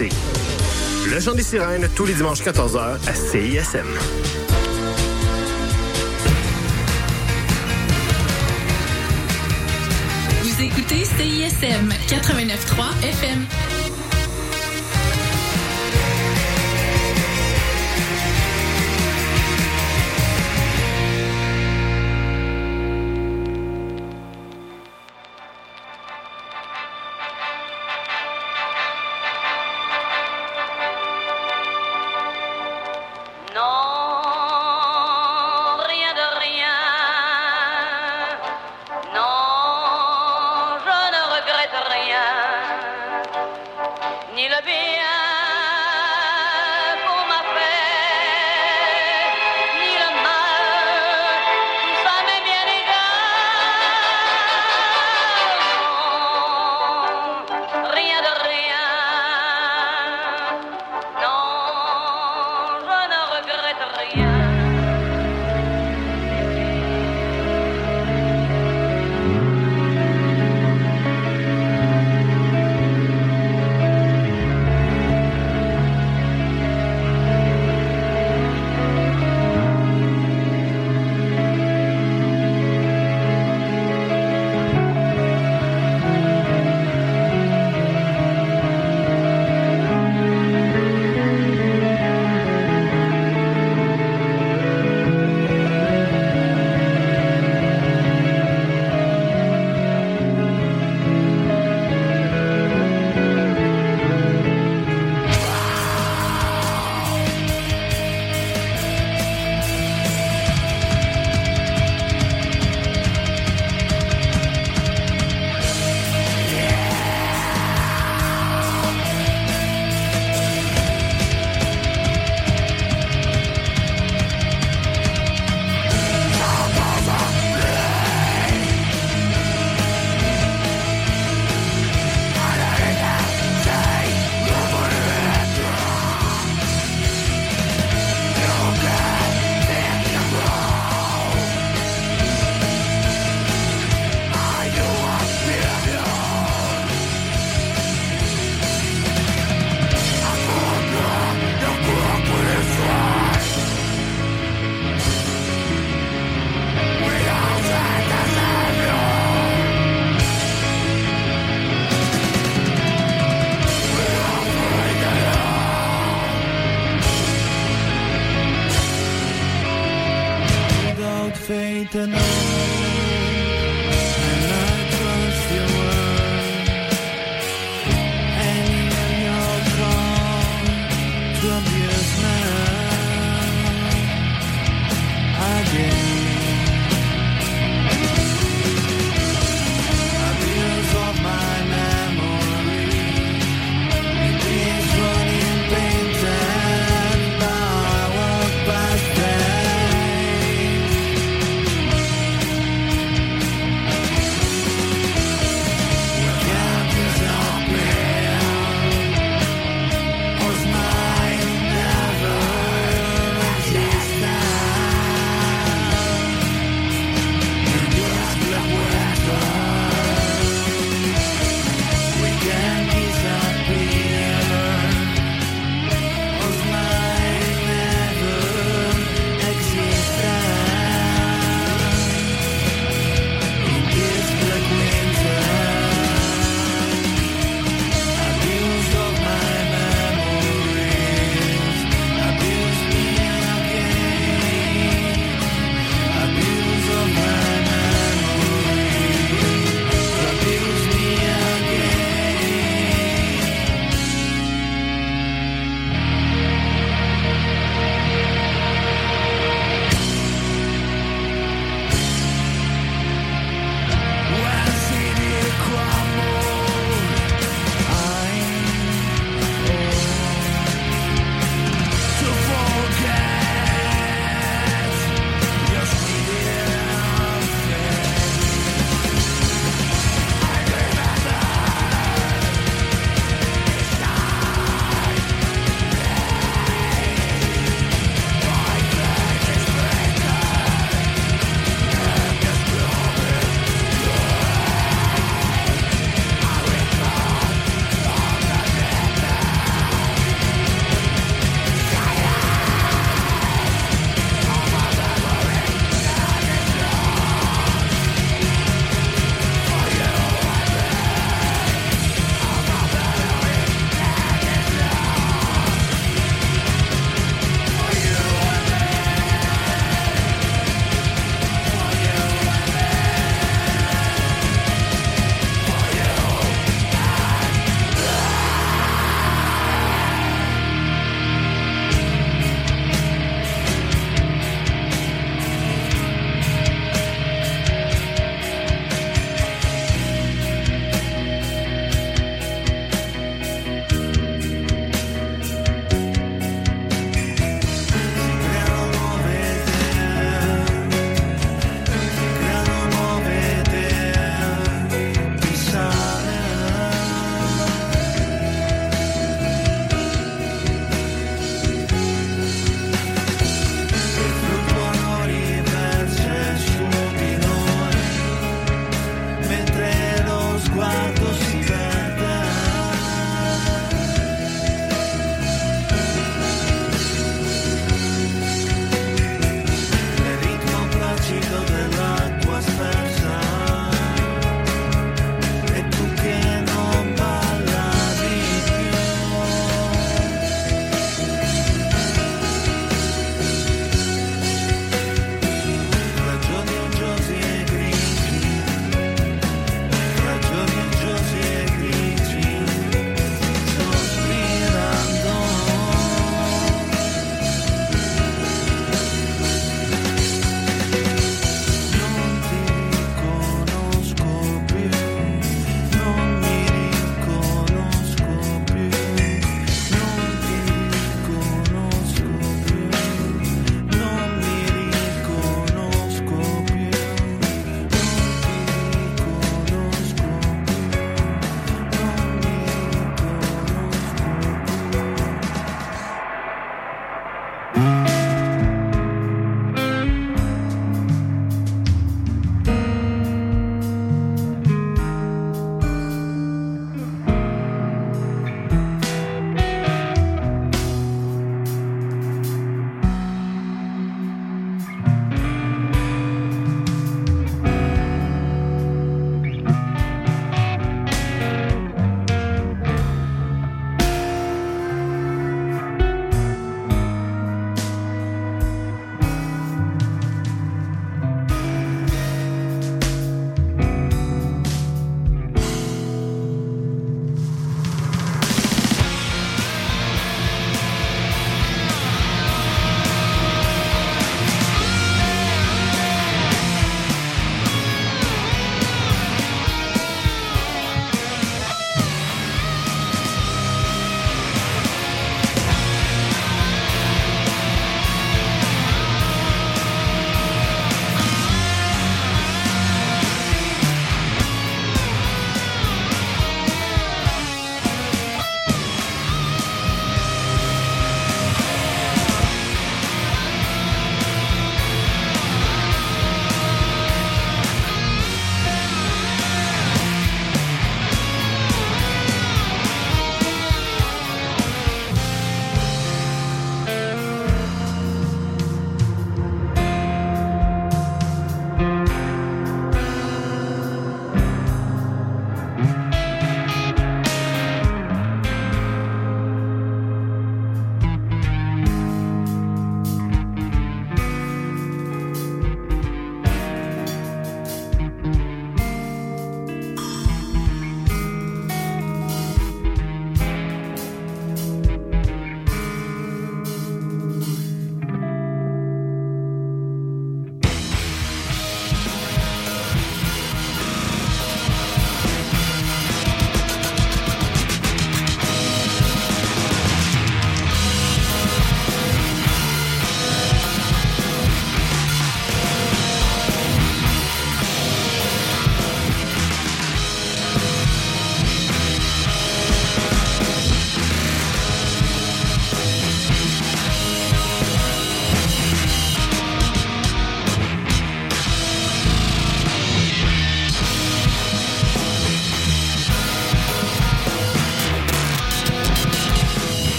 Le chant des sirènes, tous les dimanches 14h à CISM. Vous écoutez CISM 89.3 FM.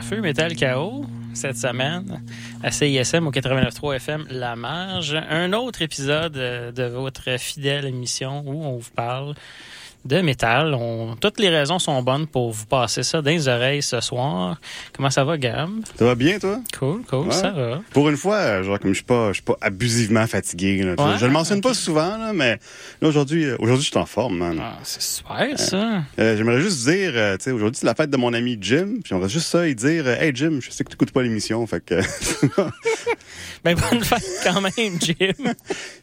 Feu Metal KO cette semaine à CISM au 89.3 FM La Marge. Un autre épisode euh, de votre fidèle émission où on vous parle de métal. On, toutes les raisons sont bonnes pour vous passer ça dans les oreilles ce soir. Comment ça va, Gab? Ça va bien, toi? Cool, cool, Ouais. ça va. Pour une fois, euh, genre, comme je suis pas, je suis pas abusivement fatigué. là. Ouais, je le mentionne pas souvent, là, mais là, aujourd'hui, euh, aujourd'hui, je suis en forme, man. Ah, c'est super, ça. Euh, J'aimerais juste dire, euh, tu sais, aujourd'hui, c'est la fête de mon ami Jim. Puis j'aimerais juste ça, et dire, hey Jim, je sais que tu écoutes pas l'émission, fait que. Ben, bonne fête quand même, Jim.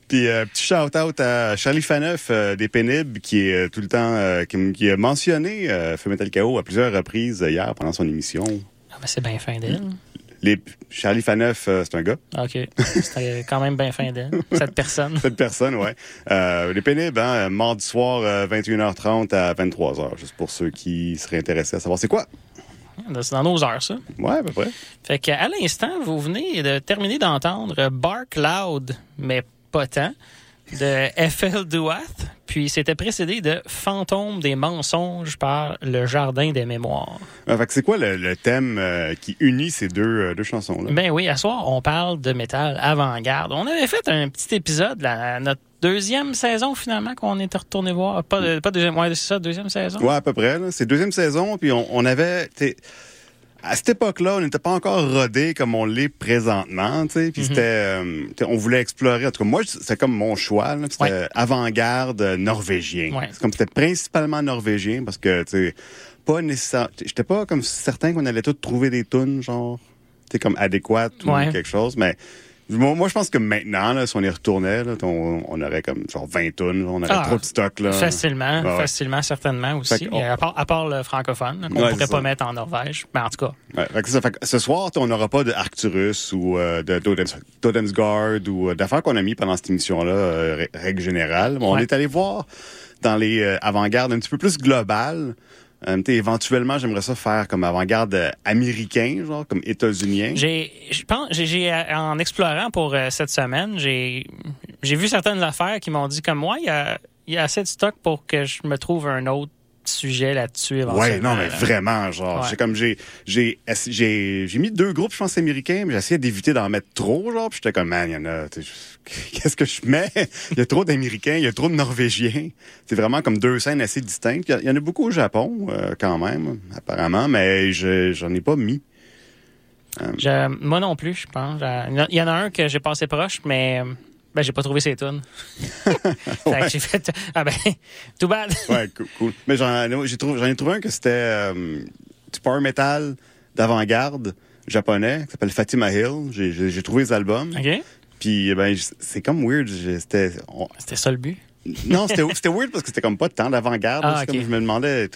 Puis euh, petit shout-out à Charlie Faneuf euh, des Pénibles, qui est euh, tout le temps, euh, qui, a mentionné Feu Metal KO à plusieurs reprises hier pendant son émission. Ah, ben, c'est bien fin d'elle. Les, Charlie Faneuf, euh, c'est un gars. OK. C'était quand même bien fin d'elle, cette personne. Cette personne. Euh, les pénibles, hein, mardi soir, euh, 21h30 à 23h, juste pour ceux qui seraient intéressés à savoir c'est quoi. C'est dans nos heures, ça. Ouais, à peu près. Fait qu'à l'instant, vous venez de terminer d'entendre Bark Loud, mais pas tant, de F.L. Duath. Puis c'était précédé de Fantôme des mensonges par Le Jardin des mémoires. Fait que c'est quoi le, le thème euh, qui unit ces deux, euh, deux chansons-là? Ben oui, à soir, on parle de métal avant-garde. On avait fait un petit épisode, notre deuxième saison finalement, qu'on était retourné voir. Pas, pas deuxième, ouais, c'est ça, deuxième saison? Ouais, à peu près. C'est deuxième saison, puis on, on avait... t'sais, À cette époque-là, on n'était pas encore rodé comme on l'est présentement, tu sais. Puis Mhm. c'était, euh, on voulait explorer. En tout cas, moi, c'est comme mon choix. C'était Ouais. avant-garde euh, norvégien. Ouais. C'est comme c'était principalement norvégien parce que, tu sais, pas nécessaire. J'étais pas comme certain qu'on allait tous trouver des tunes genre, tu sais, comme adéquates ou Ouais. quelque chose, mais. Moi, moi, je pense que maintenant, là, si on y retournait, là, on, on aurait comme genre 20 tonnes, on aurait Ah, trop de stock. Là. Facilement, ouais. facilement, certainement aussi. On- à, part, à part le francophone, qu'on Ouais, pourrait pas mettre en Norvège. Ben, en tout cas, Ouais, fait que ça. Fait que ce soir, on n'aura pas de Arcturus ou euh, de Totems, Totems Guard ou euh, d'affaires qu'on a mis pendant cette émission-là, euh, règle générale. On est allé voir dans les avant-gardes un petit peu plus globales. Euh, éventuellement, j'aimerais ça faire comme avant-garde euh, américain, genre comme états-unien. J'ai, j'ai, euh, en explorant pour cette semaine, j'ai, j'ai vu certaines affaires qui m'ont dit comme moi, il y a, il y a assez de stock pour que je me trouve un autre sujet là-dessus. Ouais, non, mais vraiment, genre, Ouais. c'est comme j'ai, j'ai, j'ai, j'ai mis deux groupes, je pense, américains, mais j'ai essayé d'éviter d'en mettre trop, genre, puis j'étais comme, man, il y en a, qu'est-ce que je mets? Il y a trop d'Américains, il y a trop de Norvégiens. C'est vraiment comme deux scènes assez distinctes. Il y en a beaucoup au Japon, euh, quand même, apparemment, mais je, j'en ai pas mis. Je- moi non plus, je pense. Je- Il y en a un que j'ai passé proche, mais euh, ben, j'ai pas trouvé ses tunes. J'ai fait, ah ben, too bad. Ouais, cool. Mais j'en, trouvé, ai trouvé un que c'était, euh, du power metal d'avant-garde japonais, qui s'appelle Fatima Hill. J'ai, trouvé les albums. OK? Puis, ben, c'est comme weird. C'était, on- ça le but? Non, c'était weird parce que c'était comme pas tant d'avant-garde. Ah, C'est ok. comme je me demandais,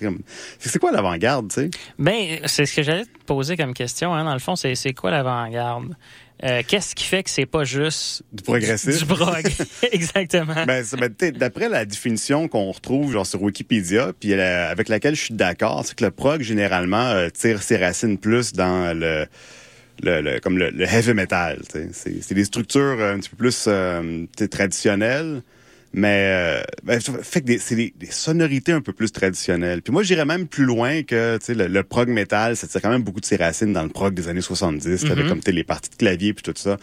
c'est quoi l'avant-garde, tu sais? Ben, c'est ce que j'allais te poser comme question. Hein. Dans le fond, c'est quoi l'avant-garde? Euh, Qu'est-ce qui fait que c'est pas juste Du progressif. du prog? Exactement. Ben, ben, d'après la définition qu'on retrouve genre sur Wikipédia, puis la- avec laquelle je suis d'accord, c'est que le prog généralement euh, tire ses racines plus dans le, le, le- comme le, le heavy metal. C'est des structures euh, un petit peu plus euh, traditionnelles, mais euh, ben, fait que c'est des, des sonorités un peu plus traditionnelles. Puis moi, j'irais même plus loin que le, le prog metal, ça tire quand même beaucoup de ses racines dans le prog des années 70, avec comme les parties de clavier puis tout ça.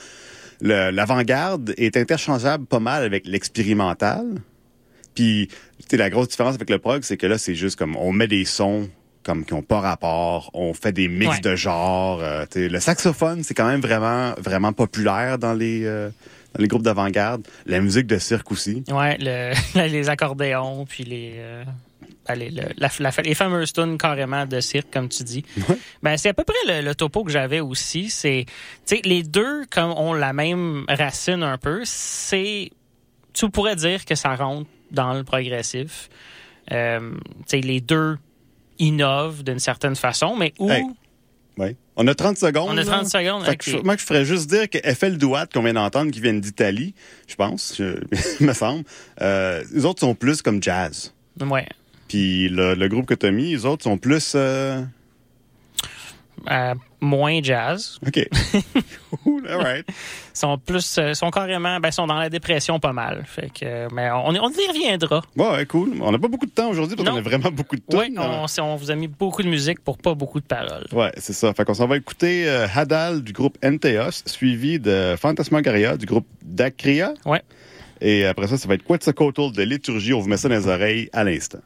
L'avant-garde est interchangeable pas mal avec l'expérimental. Puis, tu sais, la grosse différence avec le prog, c'est que là, c'est juste comme on met des sons comme qui ont pas rapport, on fait des mix Ouais. de genres. euh, tu sais, le saxophone, c'est quand même vraiment vraiment populaire dans les euh, les groupes d'avant-garde. La musique de cirque aussi. Ouais, le, les accordéons, puis les, euh, les, le- la- la- les fameuses tunes carrément de cirque, comme tu dis. Ben, c'est à peu près le, le topo que j'avais aussi. C'est, les deux comme ont la même racine un peu. C'est, tu pourrais dire que ça rentre dans le progressif. Euh, les deux innovent d'une certaine façon, mais où Hey, Ouais. On a 30 secondes. On a là. 30 secondes, Fait que ok. je- moi, je ferais juste dire que FL Douat, qu'on vient d'entendre, qui viennent d'Italie, je pense, je- il me semble, euh, les autres sont plus comme jazz. ouais, Puis le, le groupe que tu as mis, les autres sont plus... euh, euh, moins jazz. OK. cool, all right. sont plus, euh, sont carrément, ben, sont dans la dépression pas mal. Fait que, mais on, on y reviendra. Bon, ouais, cool. On n'a pas beaucoup de temps aujourd'hui parce qu'on a vraiment beaucoup de temps. Oui, on, on, vous a mis beaucoup de musique pour pas beaucoup de paroles. Ouais, c'est ça. Fait qu'on s'en va écouter euh, Hadal du groupe Enteos, suivi de Phantasmagoria du groupe Dacria. Ouais. Et après ça, ça va être Quetzalcoatl de Liturgie. On vous met ça dans les oreilles à l'instant.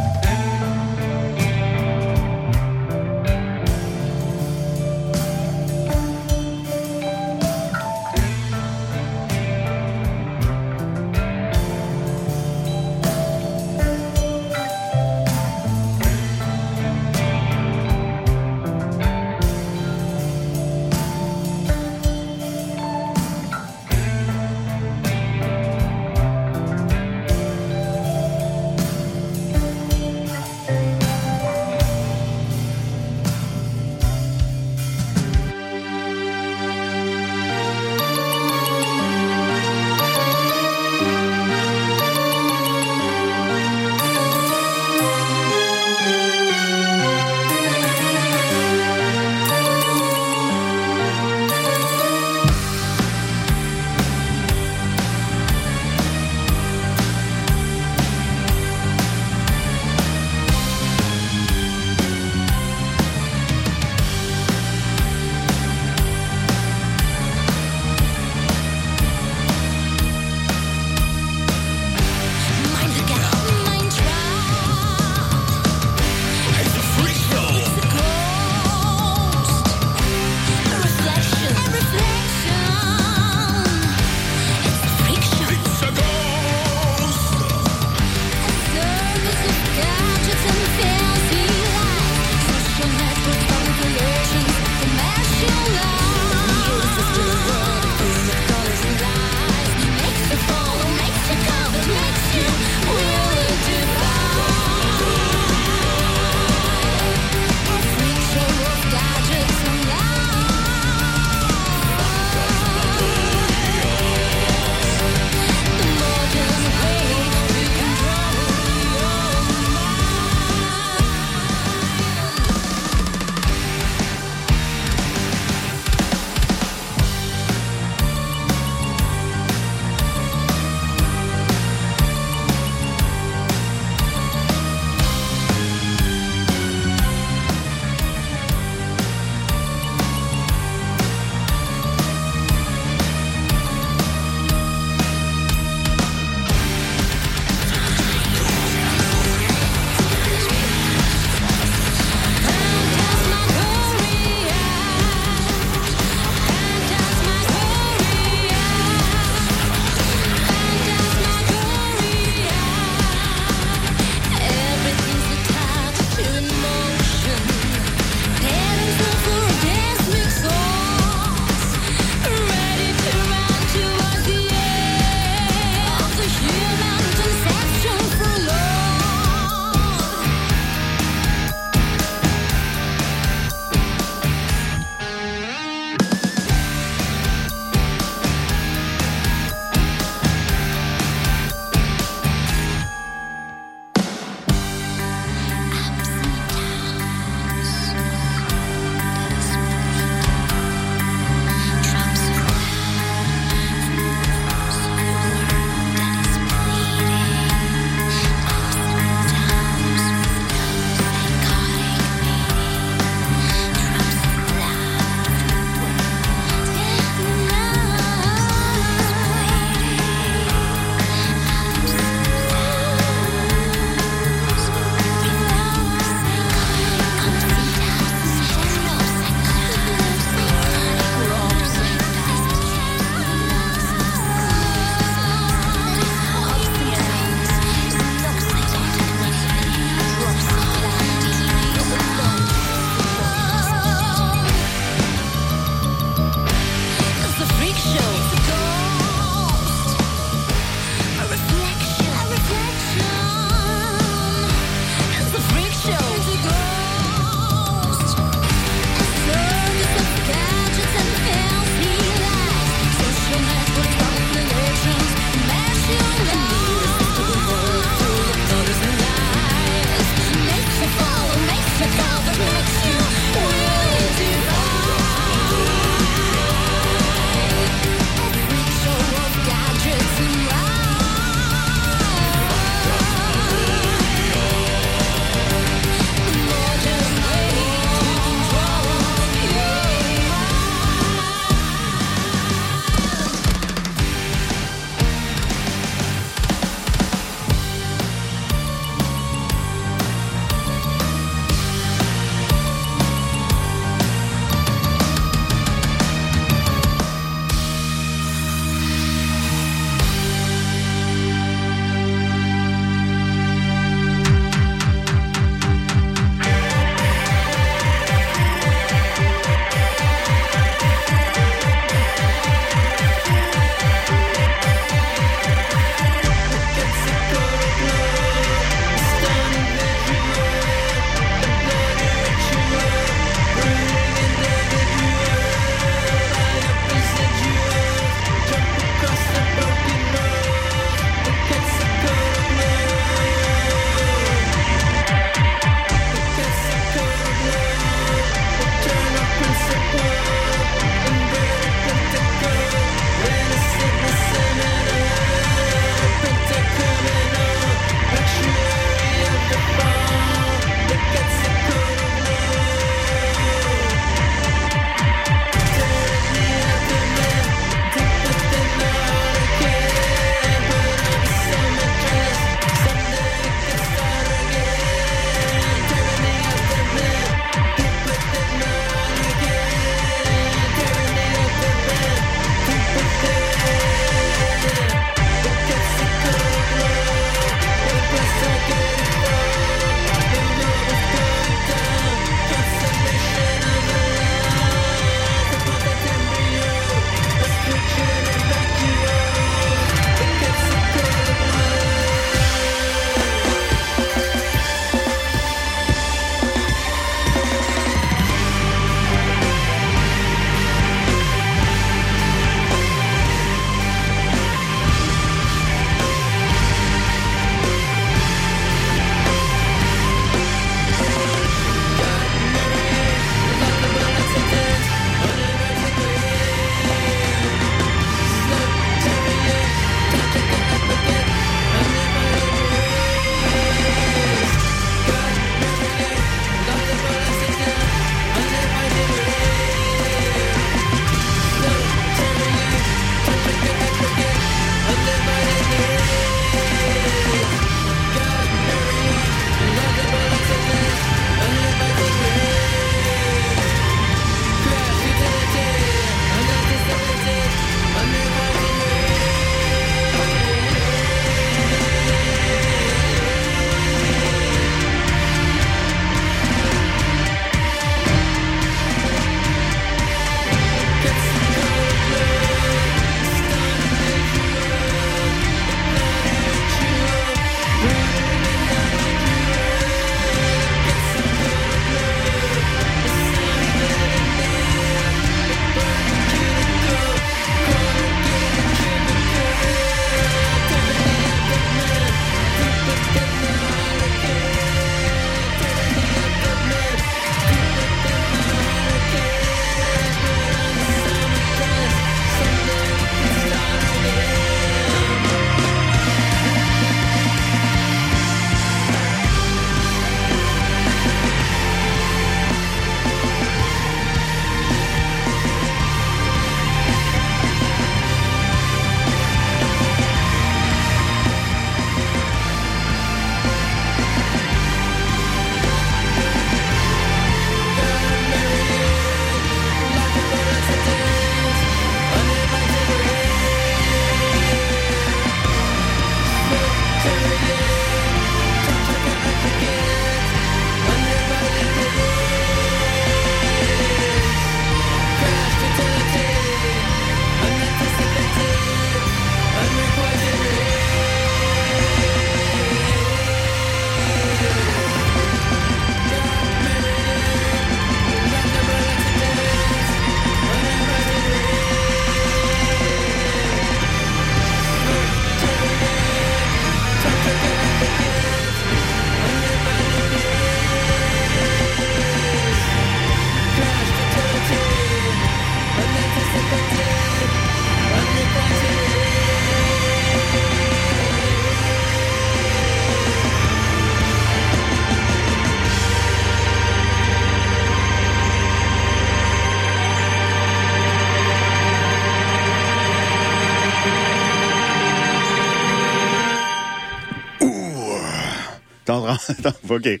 En train, OK. T'es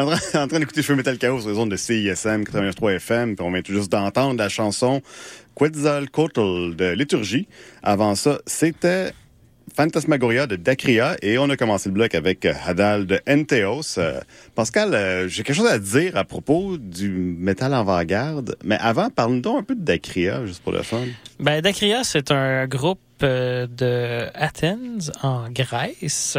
en train, d'écouter Feu Metal Chaos sur les ondes de CISM 89.3 FM, puis on vient tout juste d'entendre la chanson Quetzalcoatl de Liturgie. Avant ça, c'était Phantasmagoria de Dacria et on a commencé le bloc avec euh, Hadal de Enteos. Euh, Pascal, euh, j'ai quelque chose à dire à propos du métal avant-garde, mais avant, parle-nous un peu de Dacria, juste pour le fun. Ben, Dacria, c'est un groupe de Athens, en Grèce.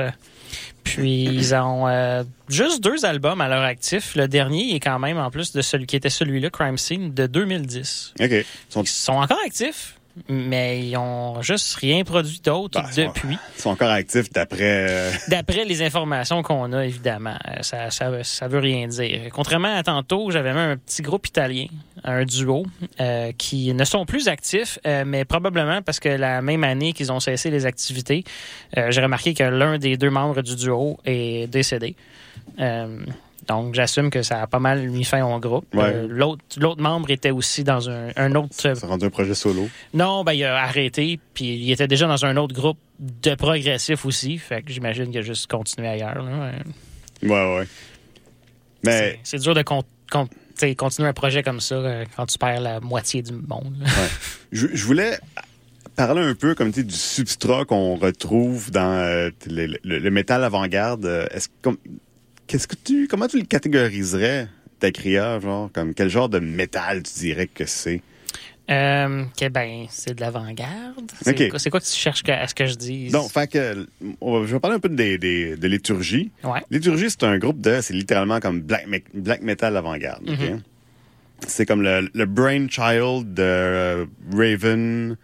Puis ils ont euh, juste deux albums à leur actif. Le dernier est quand même, en plus de celui qui était celui-là, Crime Scene, de 2010. OK. Ils sont, Ils sont encore actifs, mais ils ont juste rien produit d'autre sont- depuis. ils sont encore actifs d'après... euh, D'après les informations qu'on a, évidemment, euh, ça, ça, ça veut rien dire. Contrairement à tantôt, j'avais même un petit groupe italien, un duo, euh, qui ne sont plus actifs, euh, mais probablement parce que la même année qu'ils ont cessé les activités, j'ai remarqué que l'un des deux membres du duo est décédé. Donc, j'assume que ça a pas mal mis fin au groupe. Ouais. Euh, L'autre l'autre membre était aussi dans un, un autre Ça a rendu un projet solo. non, ben il a arrêté, puis il était déjà dans un autre groupe de progressif aussi, fait que j'imagine qu'il a juste continué ailleurs. là. Ouais, ouais. Mais C'est dur de con- con- t'sais, continuer un projet comme ça euh, quand tu perds la moitié du monde. je, je voulais parler un peu comme tu du substrat qu'on retrouve dans euh, le, le- le métal avant-garde. Est-ce que comme- qu'est-ce que tu comment tu le catégoriserais Dacria, genre comme quel genre de métal tu dirais que c'est? Euh, que, ben, c'est de l'avant-garde. C'est quoi, c'est quoi que tu cherches que- à ce que je dise? Donc, fait que on va- je vais parler un peu des, des- de liturgie. Ouais. Liturgie, c'est un groupe de, c'est littéralement comme black, black metal avant-garde. ok? Mhm. C'est comme le, le brainchild de euh, Raven,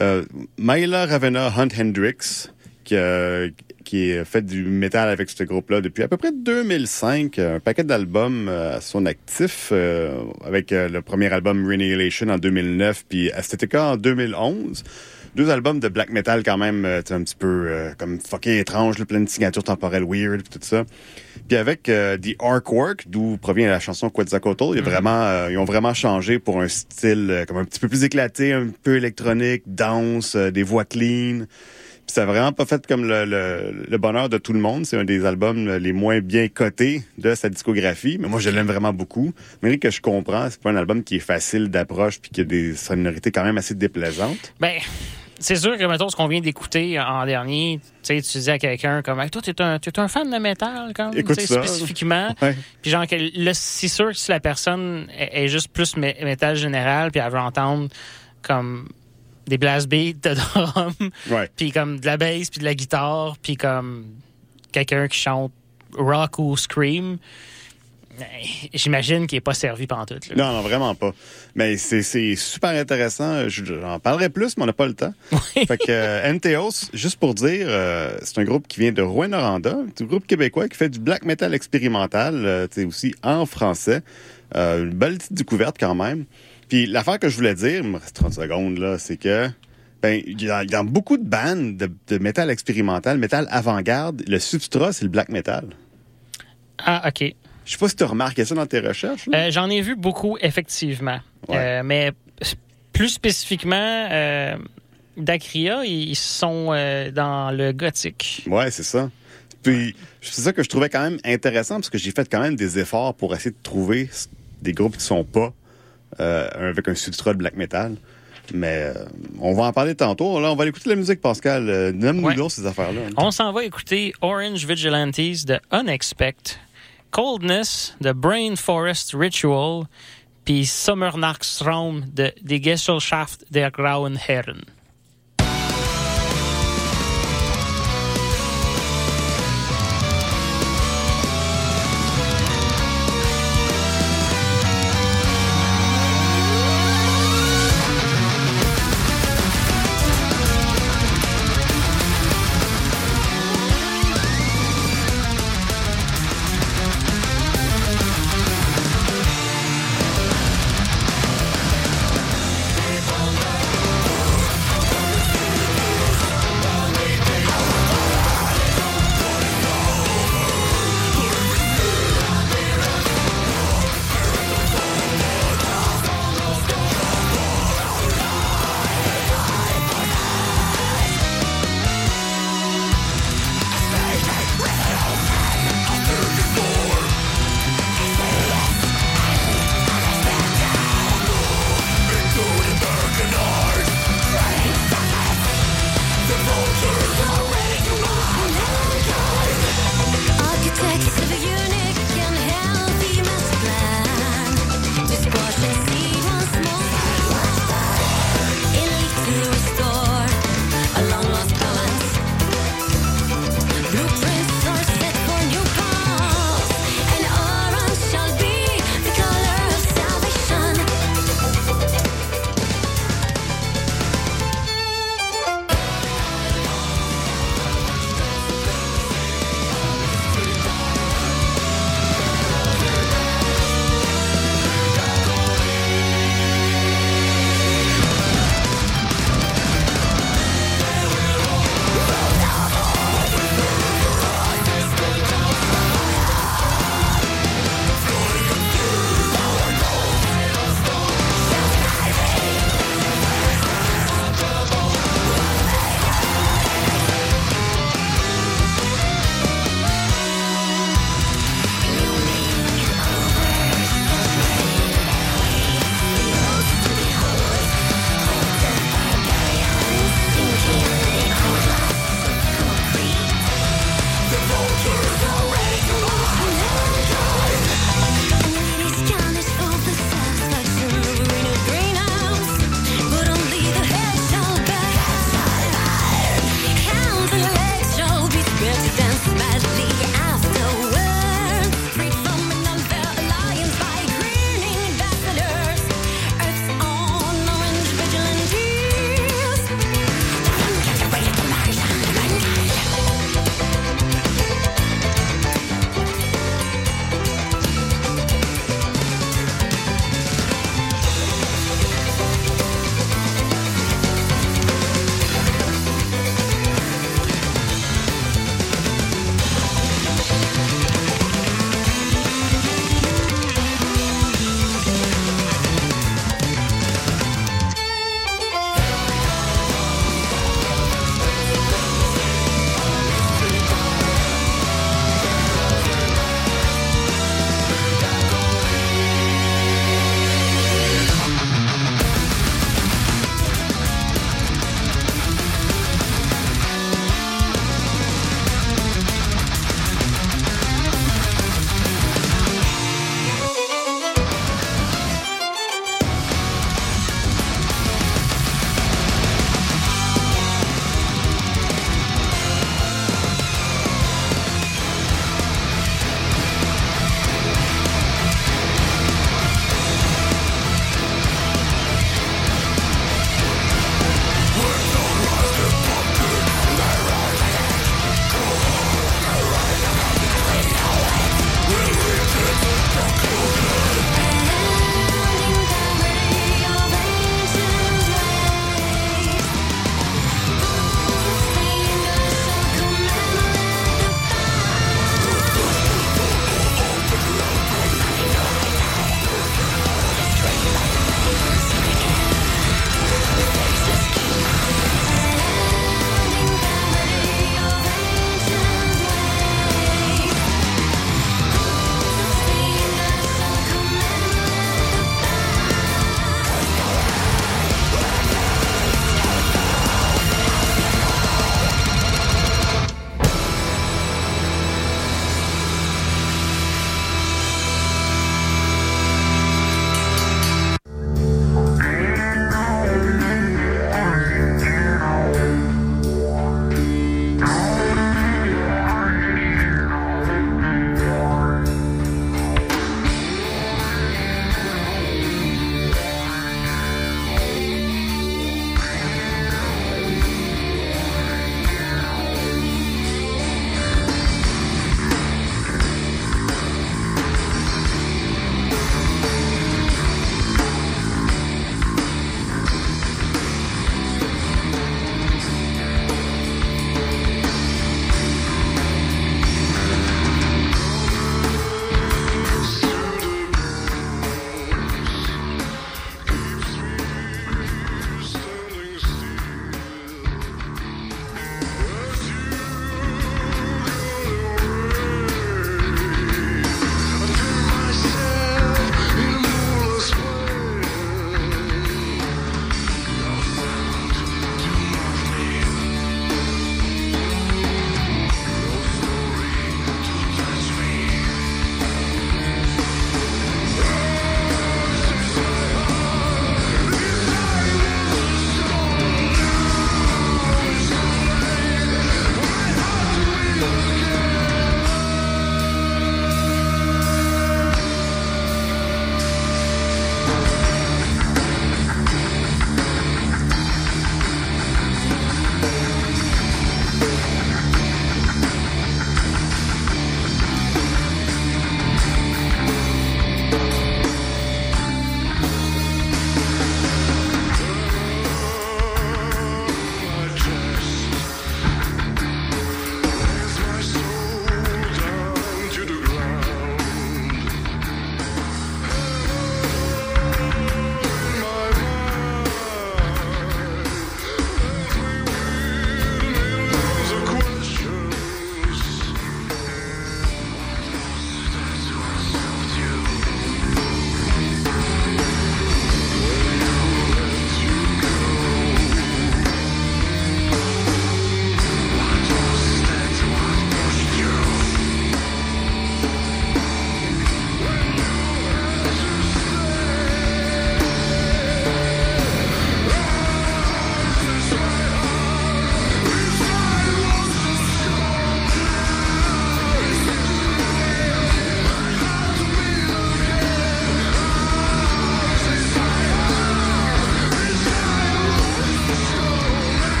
euh, Myla Ravenna Hunt Hendrix, qui, a- qui a fait du métal avec ce groupe-là depuis à peu près 2005. Un paquet d'albums euh, à son actif, euh, avec euh, le premier album Renihilation en 2009, puis Aesthetica en 2011 deux albums de black metal quand même euh, un petit peu euh, comme fucking étrange, plein de signatures temporelles weird, puis tout ça. Puis avec euh, The Artwork, d'où provient la chanson Quetzalcoatl, vraiment, euh, ils ont vraiment changé pour un style euh, comme un petit peu plus éclaté, un peu électronique, danse, euh, des voix clean. Puis ça a vraiment pas fait comme le, le, le bonheur de tout le monde. C'est un des albums les moins bien cotés de sa discographie. Mais moi, je l'aime vraiment beaucoup. Mais que je comprends, c'est pas un album qui est facile d'approche puis qui a des sonorités quand même assez déplaisantes. Ben, c'est sûr que, mettons, ce qu'on vient d'écouter en dernier, tu sais, tu disais à quelqu'un comme, Hey, toi, t'es un, t'es un fan de métal, comme, Écoute ça. spécifiquement. Ouais. Puis genre, là, c'est sûr que si la personne est, est juste plus mé- métal général, puis elle veut entendre comme des blast beats de drum, puis comme de la bass, puis de la guitare, puis comme quelqu'un qui chante rock ou scream, eh, j'imagine qu'il est pas servi pendant tout. Là. Non, non, vraiment pas. Mais c'est c'est super intéressant. Je- J'en parlerai plus, mais on n'a pas le temps. fait que euh, Enteos, juste pour dire, euh, c'est un groupe qui vient de Rouen-Noranda, c'est un groupe québécois qui fait du black metal expérimental, euh, tu sais, aussi en français. Euh, une belle petite découverte quand même. Puis l'affaire que je voulais dire, il me reste 30 secondes, là, c'est que ben, dans beaucoup de bandes de, de métal expérimental, métal avant-garde, le substrat, c'est le black metal. Ah, OK. Je sais pas si tu as remarqué ça dans tes recherches. Euh, J'en ai vu beaucoup, effectivement. Ouais. Euh, mais plus spécifiquement, euh, Dacria, ils sont euh, dans le gothique. Ouais, c'est ça. Puis c'est ça que je trouvais quand même intéressant parce que j'ai fait quand même des efforts pour essayer de trouver des groupes qui sont pas avec un substrat de black metal. Mais euh, on va en parler tantôt. Là, on va aller écouter la musique, Pascal. Euh, Nomme-nous Ouais. ces affaires-là. On s'en va écouter Orange Vigilantes de Unexpect, Coldness de Brain Forest Ritual, puis Sommernachtstraum de Die Gesellschaft der Grauen Herren.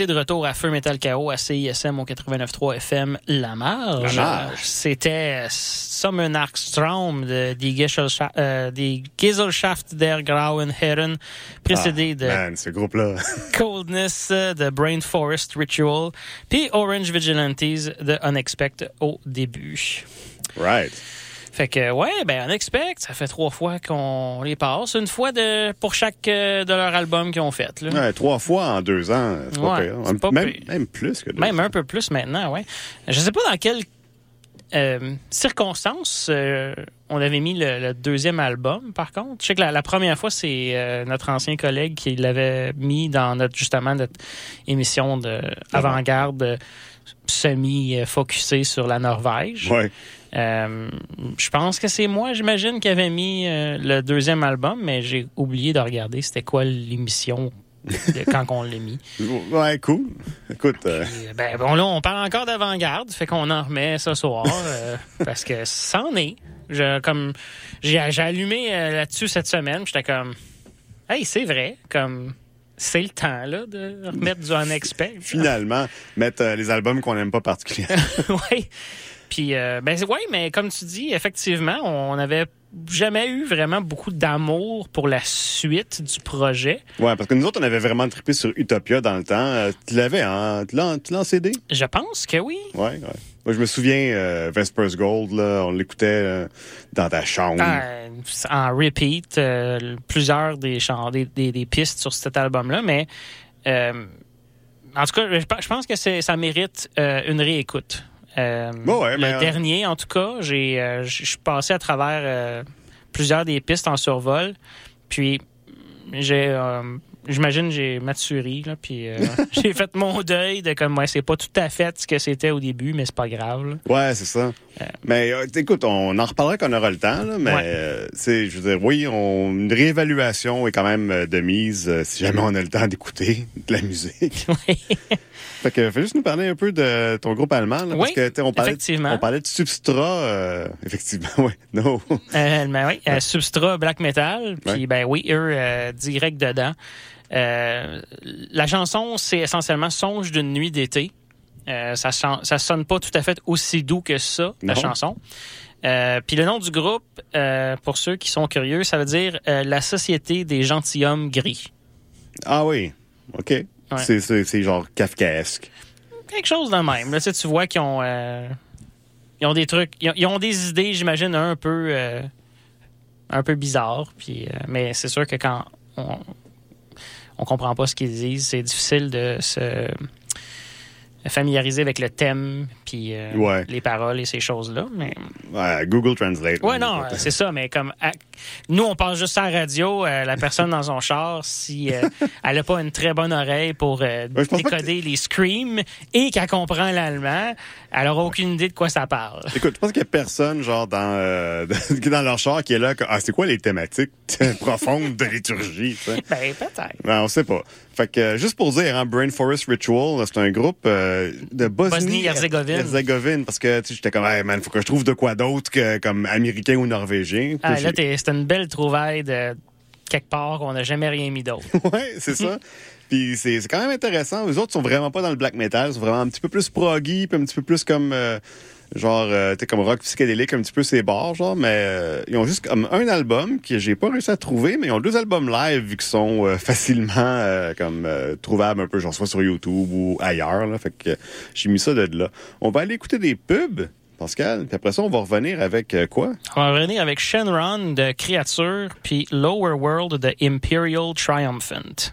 Été de retour à Feu Metal KO à CISM au 89.3 FM La Marge. La. C'était Sommenarkstrom de Die Gesellschaft, euh, die Gesellschaft der Grauen Herren, précédé de Man, ce groupe-là. Coldness de Brain Forest Ritual, puis Orange Vigilantes de Unexpect au début. right. Fait que, ouais, ben, Unexpect, ça fait trois fois qu'on les passe. Une fois de, pour chaque euh, de leur album qu'ils ont fait. Là. Ouais, trois fois en deux ans, c'est pas Ouais, pire. pas même, pire. même plus que deux. Même un peu plus maintenant, ouais. Je sais pas dans quelles euh, circonstances euh, on avait mis le, le deuxième album, par contre. Je sais que la, la première fois, c'est euh, notre ancien collègue qui l'avait mis dans notre justement notre émission de avant-garde semi-focusée sur la Norvège. Ouais. Euh, je pense que c'est moi, j'imagine, qui avait mis euh, le deuxième album, mais j'ai oublié de regarder c'était quoi l'émission quand on l'a mis. Ouais, cool. Écoute, euh, ben, bon, là, on parle encore d'avant-garde, fait qu'on en remet ce soir, parce que c'en est. Je, comme, j'ai, allumé là-dessus cette semaine, j'étais comme, hey, c'est vrai, comme, c'est le temps, là, de remettre du unexpect. finalement, mettre euh, les albums qu'on n'aime pas particulièrement. oui. Puis, euh, ben, oui, mais comme tu dis, effectivement, on n'avait jamais eu vraiment beaucoup d'amour pour la suite du projet. ouais, parce que nous autres, on avait vraiment trippé sur Utopia dans le temps. Euh, tu l'avais, hein? Tu l'as tu l'as en CD? Je pense que oui. Ouais, ouais. Moi, je me souviens, euh, Vespers Gold, là, on l'écoutait euh, dans ta chambre. Euh, en repeat, euh, plusieurs des, des, des, des pistes sur cet album-là, mais euh, en tout cas, je, pense que ça mérite une réécoute. Bon, ouais, le mais, euh, dernier, en tout cas, j'ai, je suis passé à travers plusieurs des pistes en survol, puis j'ai, j'imagine, j'ai maturé, là, puis euh, j'ai fait mon deuil de comme, ouais, c'est pas tout à fait ce que c'était au début, mais c'est pas grave. là. Ouais, c'est ça. Mais euh, écoute, on en reparlera quand on aura le temps, là, mais Ouais. euh, c'est, je veux dire, oui, on, une réévaluation est quand même euh, de mise euh, si jamais on a le temps d'écouter de la musique. Fait que fais juste nous parler un peu de ton groupe allemand, là, parce Oui, que tu sais, on parlait, effectivement. on parlait de substrat, euh, effectivement, oui, no. Euh, ben oui, euh, Substrat Black Metal. Puis Ouais. ben oui, eux, euh, direct dedans. Euh, la chanson, c'est essentiellement Songe d'une nuit d'été. Ça, ça sonne pas tout à fait aussi doux que ça, la Non. chanson. Puis le nom du groupe, pour ceux qui sont curieux, ça veut dire la Société des gentilshommes gris. Ah oui, OK. C'est, c'est, c'est genre kafkaesque. Quelque chose de même. Là, tu, sais, tu vois qu'ils ont, euh, ils ont des trucs, ils ont, ils ont des idées, j'imagine, un peu, euh, un peu bizarres. Puis, euh, mais c'est sûr que quand on, on comprend pas ce qu'ils disent, c'est difficile de se familiariser avec le thème, puis euh, Ouais. les paroles et ces choses-là. Mais Ouais, Google Translate. ouais, non, euh, c'est ça. Mais comme à- nous, on passe juste à la radio, euh, la personne dans son char, si euh, elle a pas une très bonne oreille pour Ouais, pense décoder les screams et qu'elle comprend l'allemand, elle aura aucune idée de quoi ça parle. Écoute, je pense qu'il y a personne, genre, dans, dans leur char qui est là, que, ah, c'est quoi les thématiques profondes de liturgie? Ben, peut-être. Ben, on sait pas. Fait que, euh, juste pour dire, hein, Brain Forest Ritual, c'est un groupe euh, de Bosnie... Bosnie-Herzégovine. Herzégovine, parce que, j'étais comme, hey, man, faut que je trouve de quoi d'autre que, comme, américain ou norvégien. Ah, là, c'est une belle trouvaille de quelque part qu'on n'a jamais rien mis d'autre. ouais, c'est ça. Puis c'est c'est quand même intéressant. Les autres sont vraiment pas dans le black metal, ils sont vraiment un petit peu plus proggy, puis un petit peu plus comme euh, genre euh, t'es comme rock psychédélique, un petit peu ces bars genre, mais euh, ils ont juste comme un album que j'ai pas réussi à trouver, mais ils ont deux albums live vu qu'ils sont euh, facilement euh, comme euh, trouvables un peu genre soit sur YouTube ou ailleurs là, fait que j'ai mis ça de là. On va aller écouter des pubs. Pascal, puis après ça, on va revenir avec euh, quoi? On va revenir avec Shenron de Créature, puis Lower World de Imperial Triumphant.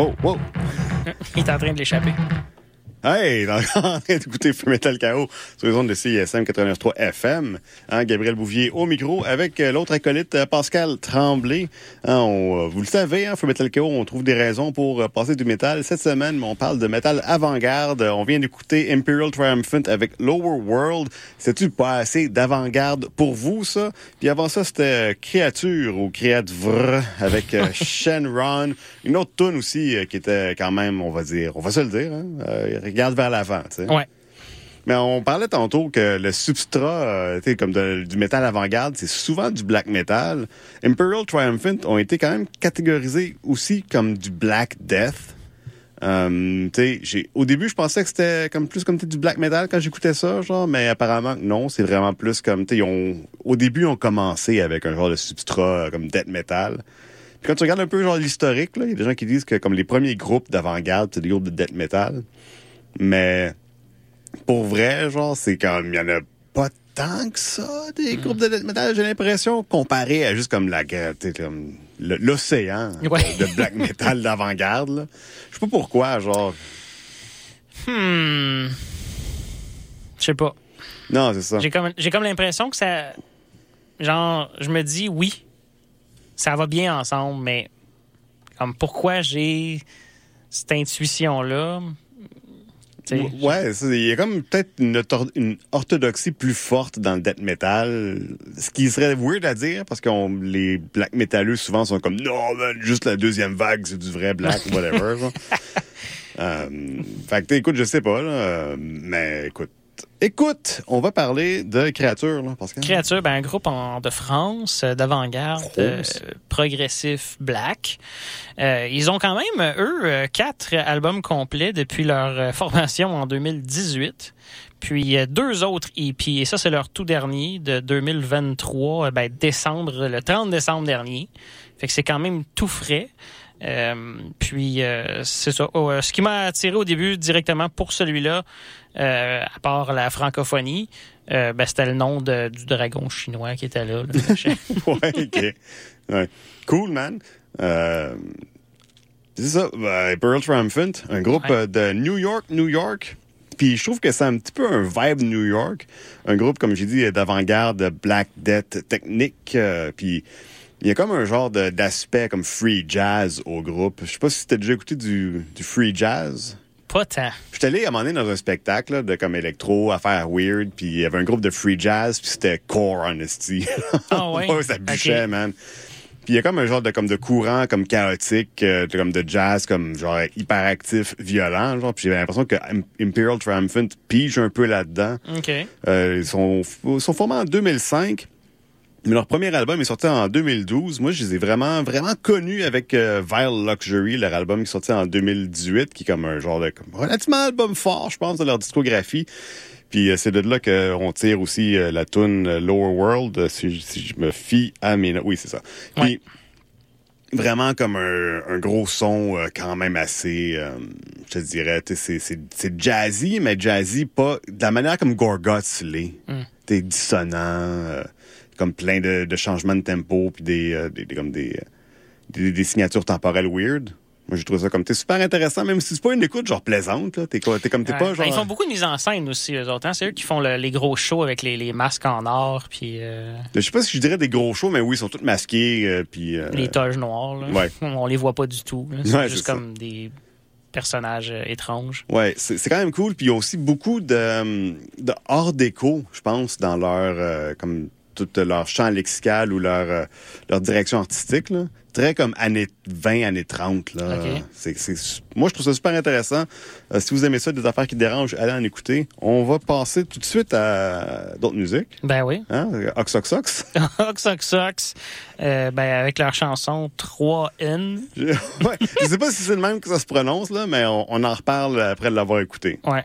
Wow, wow. Il est en train de l'échapper. Hey, dans- en train d'écouter Full Metal KO sur les ondes de CISM 89.3 FM. Hein, Gabriel Bouvier au micro avec euh, l'autre acolyte euh, Pascal Tremblay. Hein, on, euh, vous le savez, hein, Full Metal KO, on trouve des raisons pour passer du métal. Cette semaine, on parle de métal avant-garde. On vient d'écouter Imperial Triumphant avec Lower World. C'est-tu pas assez d'avant-garde pour vous, ça? Puis avant ça, c'était Créature ou Créature avec Shenron. Une autre tune aussi qui était quand même, on va dire, on va se le dire, hein, regarde vers l'avant, tu sais. Ouais. Mais on parlait tantôt que le substrat, euh, comme de- du métal avant-garde, c'est souvent du black metal. Imperial Triumphant ont été quand même catégorisés aussi comme du black death. Euh, au début, je pensais que c'était comme plus comme du black metal quand j'écoutais ça, genre, mais apparemment que non, c'est vraiment plus comme, ils ont- au début, ils ont commencé avec un genre de substrat euh, comme death metal. Puis quand tu regardes un peu genre l'historique, il y a des gens qui disent que comme les premiers groupes d'avant-garde, c'est des groupes de death metal. Mais pour vrai, genre, c'est comme, il y en a pas tant que ça, des groupes de death metal, j'ai l'impression, comparé à juste comme la, comme l'océan Ouais. de black metal d'avant-garde. Je sais pas pourquoi, genre. Hmm. Je sais pas. Non, c'est ça. J'ai comme, j'ai comme l'impression que ça. Genre, je me dis oui, ça va bien ensemble, mais comme pourquoi j'ai cette intuition-là? Ouais, il y a comme peut-être une, orthodoxie plus forte dans le death metal, ce qui serait weird à dire parce que les black metalleux souvent sont comme non, man, juste la deuxième vague, c'est du vrai black, whatever. Euh, fait que écoute, je sais pas, là, euh, mais écoute. Écoute, on va parler de créatures, là, Pascal. Créature, ben, un groupe en- de France, euh, d'avant-garde, euh, progressif black. Euh, ils ont quand même, eux, quatre albums complets depuis leur formation en 2018. Puis deux autres EP, et ça c'est leur tout dernier de 2023, euh, ben, décembre, le 30 décembre dernier. Fait que c'est quand même tout frais. Euh, puis euh, c'est ça. Oh, euh, ce qui m'a attiré au début directement pour celui-là, à part la francophonie, ben, c'était le nom de- du dragon chinois qui était là. là. ouais, ok. Ouais. Cool, man. C'est ça, euh, Imperial Triumphant, un groupe Ouais. de New York, New York. Puis je trouve que c'est un petit peu un vibe New York. Un groupe, comme j'ai dit, d'avant-garde, de Black Death technique. puis il y a comme un genre d'aspect comme free jazz au groupe. Je sais pas si t'as déjà écouté du, du free jazz. Pas tant. Je suis allé à un moment donné dans un spectacle là, de comme électro, affaires weird, puis il y avait un groupe de free jazz, puis c'était Core Honesty. Ah ouais? ça bûchait, man. Puis il y a comme un genre de comme de courant comme chaotique, euh, comme de jazz comme genre hyperactif, violent, genre. Puis j'ai l'impression que Im- Imperial Triumphant pige un peu là-dedans. OK. Euh, ils sont, ils sont formés en 2005. Mais leur premier album est sorti en 2012. Moi, je les ai vraiment, vraiment connus avec euh, Vile Luxury, leur album qui est sorti en 2018, qui est comme un genre de comme, relativement album fort, je pense, de leur discographie. Puis euh, c'est de là qu'on tire aussi euh, la tune euh, Lower World, euh, si, je- si je me fie à mes notes. Oui, c'est ça. Puis vraiment comme un, un gros son euh, quand même assez, euh, je te dirais, c'est- c'est c'est jazzy, mais jazzy pas de la manière comme Gorguts l'est. T'es dissonant, euh, comme plein de, de changements de tempo, puis des, euh, des, des- comme des, des, des signatures temporelles weird. Moi, je trouve ça comme, t'es super intéressant, même si c'est pas une écoute genre plaisante, là. T'es quoi- t'es comme, t'es Ouais. pas Ben, genre... Ils font beaucoup de mise en scène aussi, eux autres. hein. C'est eux qui font le- les gros shows avec les, les masques en or, puis euh, Je sais pas si je dirais des gros shows, mais oui, ils sont tous masqués, euh, puis... euh, les toges noires. Là. ouais. On les voit pas du tout. là. C'est Ouais, juste c'est comme des personnages étranges. Ouais, c'est c'est quand même cool. Puis il y a aussi beaucoup de, de hors déco, je pense, dans leur comme tout leur champ lexical ou leur euh, leur direction artistique. Là. Très comme années 20, années 30. Là. Moi, je trouve ça super intéressant. Euh, si vous aimez ça, des affaires qui dérangent, allez en écouter. On va passer tout de suite à d'autres musiques. Ben oui. Hein? Ox Ox Ox. Ox Ox Ox, euh, ben, avec leur chanson 3N. Je, ouais, je sais pas si c'est le même que ça se prononce, là, mais on, on en reparle après l'avoir écouté. Ouais.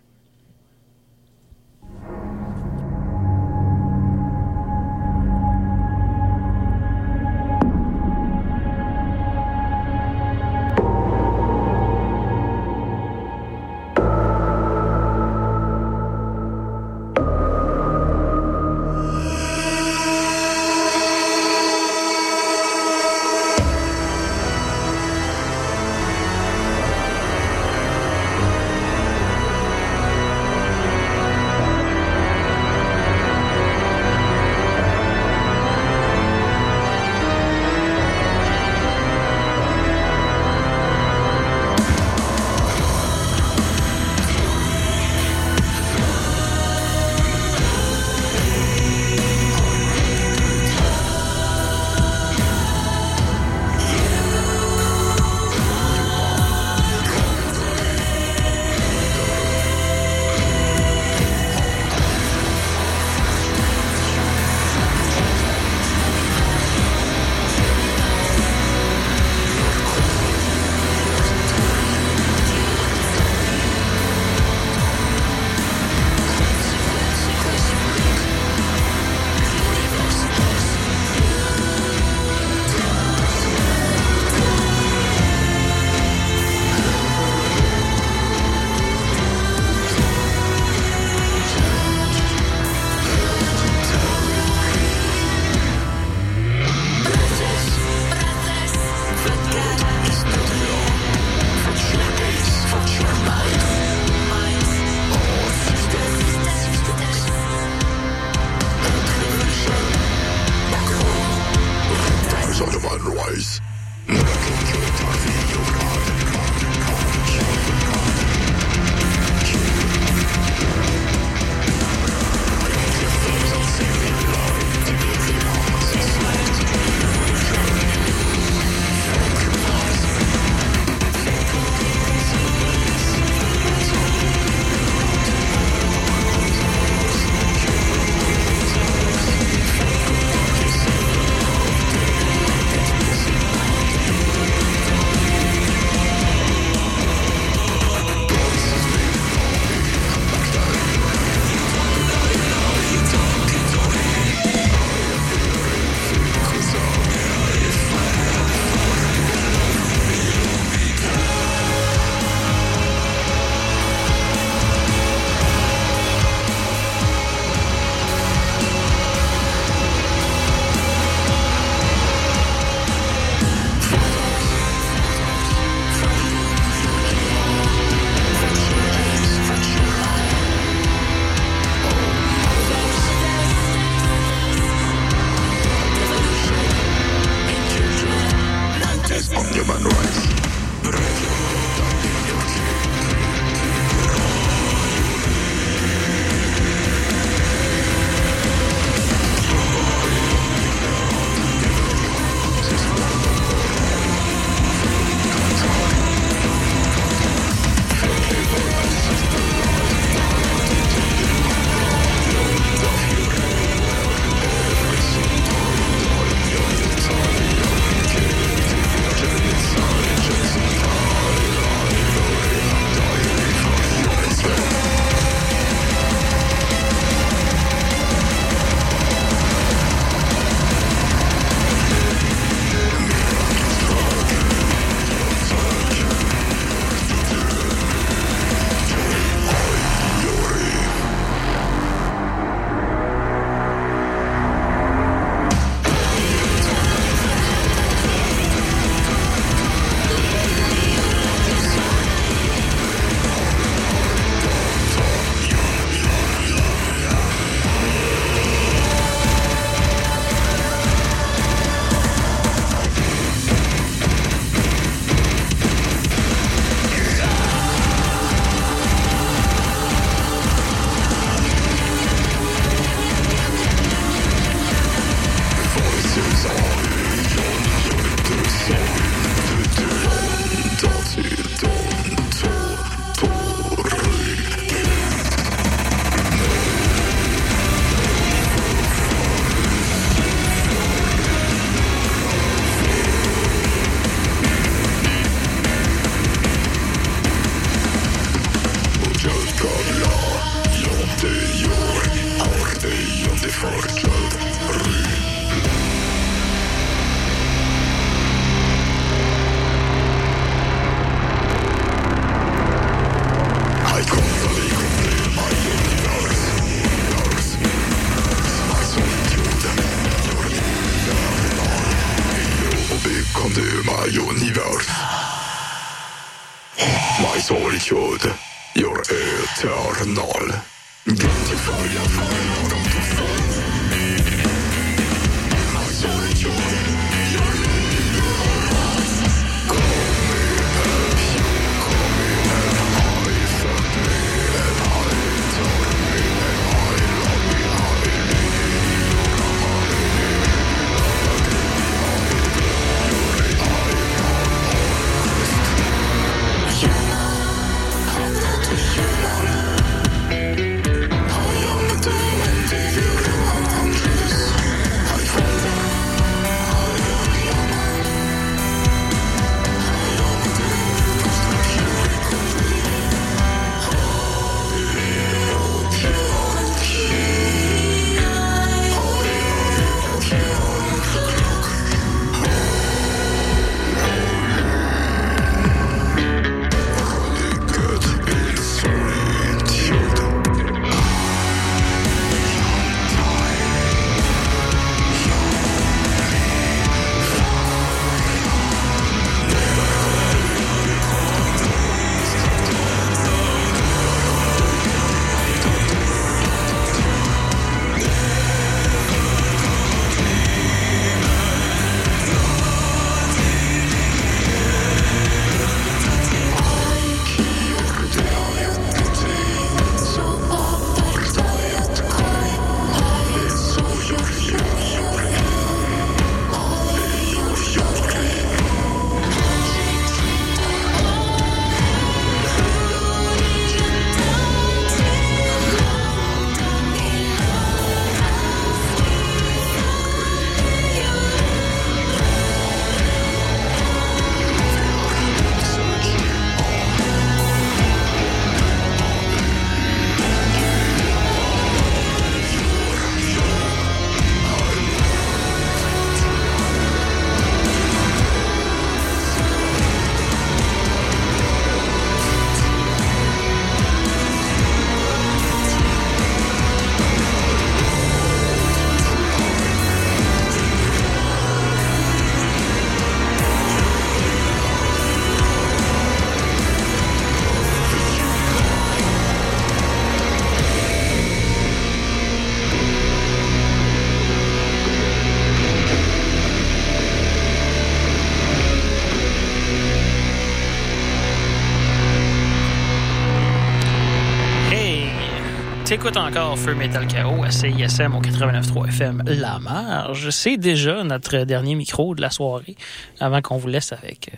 T'écoutes encore Feu Metal Chaos à CISM au 89.3 FM La Marge. C'est déjà notre dernier micro de la soirée avant qu'on vous laisse avec euh,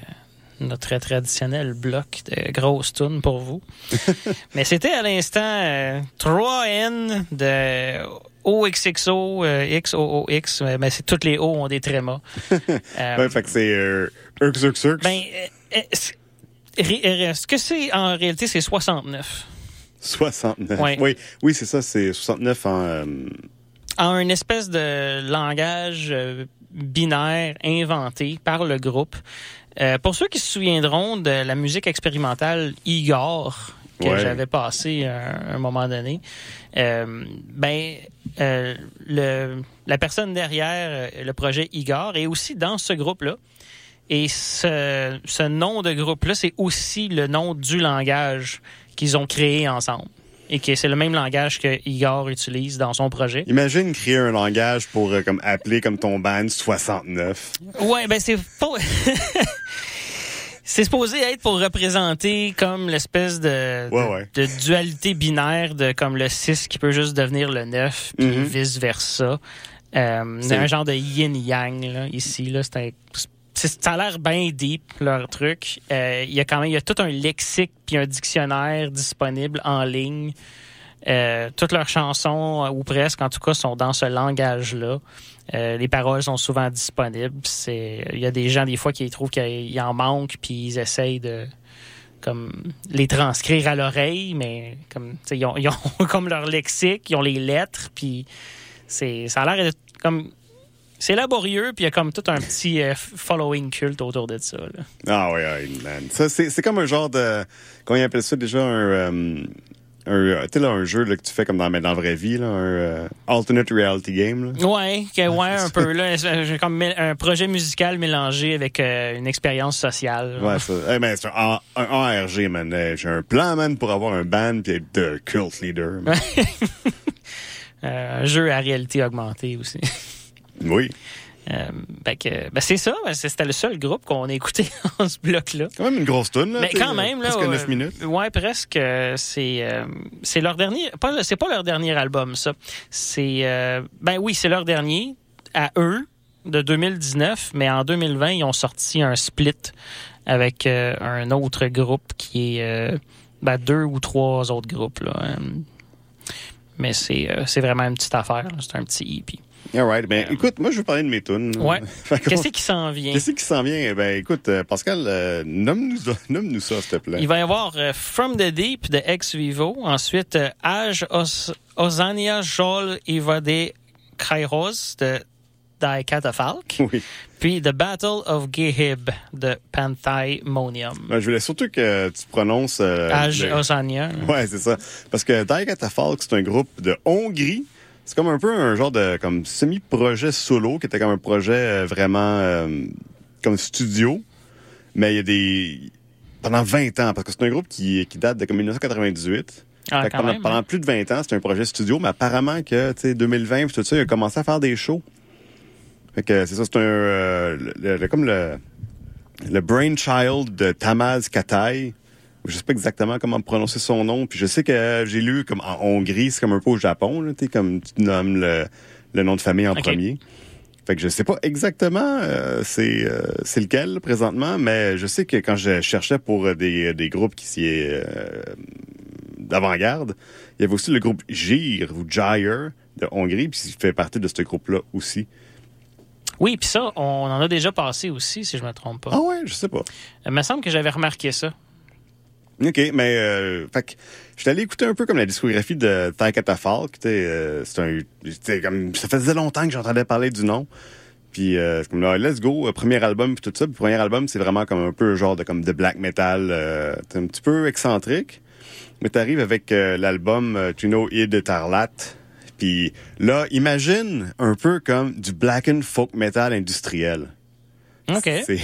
notre traditionnel bloc de grosses tunes pour vous. Mais c'était à l'instant euh, 3N de OXXO, euh, XOOX, mais mais c'est toutes les O ont des trémas. Euh, Ouais, fait que c'est euh, Urk Zurk Zurk. ben, euh, euh, euh, ce que c'est en réalité, c'est 69. 69. Ouais. Oui, oui c'est ça, c'est 69 en. euh, en une espèce de langage euh, binaire inventé par le groupe. Euh, pour ceux qui se souviendront de la musique expérimentale Igor que Ouais. j'avais passé à un moment donné, euh, ben euh, le, la personne derrière le projet Igor est aussi dans ce groupe-là. Et ce, ce nom de groupe-là, c'est aussi le nom du langage qu'ils ont créé ensemble. Et que c'est le même langage que Igor utilise dans son projet. Imagine créer un langage pour euh, comme appeler comme ton band 69. Ouais, ben c'est pas. c'est supposé être pour représenter comme l'espèce de, Ouais, ouais. de dualité binaire de comme le 6 qui peut juste devenir le 9, puis Mhm. vice versa. Euh, C'est- un genre de yin-yang ici. Là, c'est un- c'est- ça a l'air bien deep, leur truc. Euh, Il y a quand même y a tout un lexique puis un dictionnaire disponible en ligne. Euh, toutes leurs chansons, ou presque en tout cas, sont dans ce langage-là. Euh, les paroles sont souvent disponibles. Il y a des gens des fois qui trouvent qu'il en manque, puis ils essayent de comme les transcrire à l'oreille, mais comme ils ont, ils ont comme leur lexique, ils ont les lettres, puis c'est ça a l'air comme c'est laborieux, puis il y a comme tout un petit euh, following culte autour de ça. là. Ah oui, oui, man. Ça, c'est c'est comme un genre de. Comment ils appellent ça déjà? Un, euh, un, euh, là, un jeu là, que tu fais comme dans, mais dans la vraie vie, là, un euh, alternate reality game. Là. Ouais, que- ouais, un peu. là. J'ai comme un projet musical mélangé avec une expérience sociale. Ouais, ça. C'est un, un ARG, man. J'ai un plan, man, pour avoir un band puis être de cult leader. un jeu à réalité augmentée aussi. Oui. Euh, que, ben, c'est ça. ben, C'était le seul groupe qu'on a écouté en ce bloc-là. Quand même une grosse tune, là. Mais quand même, là. Presque euh, 9 minutes. Ouais, presque. euh, C'est euh, c'est leur dernier. C'est pas leur dernier album, ça. C'est. euh, ben oui, c'est leur dernier à eux de 2019, mais en 2020, ils ont sorti un split avec un autre groupe qui est. ben, deux ou trois autres groupes, là. mais c'est vraiment une petite affaire. C'est un petit EP. All right. Ben, écoute, moi, je veux parler de mes tunes. Ouais. Qu'est-ce qui s'en vient? Qu'est-ce qui s'en vient? Ben, écoute, euh, Pascal, euh, nomme-nous nomme ça, s'il te plaît. Il va y avoir euh, From the Deep de Ex Vivo. Ensuite, euh, Age Os Osania Jol Ivade Kairos de Die Catafalque. Oui. Puis The Battle of Gehib de Panthymonium. Ben, je voulais surtout que tu prononces... Age le- Osania. Ouais, c'est ça. Parce que Die Catafalque, c'est un groupe de Hongrie. C'est comme un peu un genre de comme semi-projet solo qui était comme un projet euh, vraiment euh, comme studio. Mais il y a des... Pendant 20 ans, parce que c'est un groupe qui, qui date de comme 1998. Ah, Fait que pendant, même, pendant hein. plus de 20 ans, c'était un projet studio, mais apparemment que, tu sais, 2020, puis tout ça, il a commencé à faire des shows. Fait que c'est ça, c'est un, euh, le- le- comme le, le brainchild de Tamaz Katay. Je sais pas exactement comment prononcer son nom, puis je sais que j'ai lu comme en Hongrie, c'est comme un peu au Japon, là, comme tu nommes le, le nom de famille en premier. Fait que je sais pas exactement euh, c'est euh, c'est lequel présentement, mais je sais que quand je cherchais pour des, des groupes qui s'y est euh, d'avant-garde, il y avait aussi le groupe Gir ou Gyre de Hongrie, puis il fait partie de ce groupe-là aussi. Oui, puis ça, on en a déjà passé aussi, si je me trompe pas. Ah ouais, je sais pas. Il me semble que j'avais remarqué ça. OK, mais euh, fait que j'étais allé écouter un peu comme la discographie de tu sais, euh, c'est un, comme ça faisait longtemps que j'entendais parler du nom. Puis euh, c'est comme là, let's go, euh, premier album puis tout ça. Puis premier album, c'est vraiment comme un peu genre de comme de black metal, euh, un petit peu excentrique. Mais t'arrives avec euh, l'album euh, Tu know Id Tarlat. Puis là, imagine un peu comme du black and folk metal industriel. OK. C'est,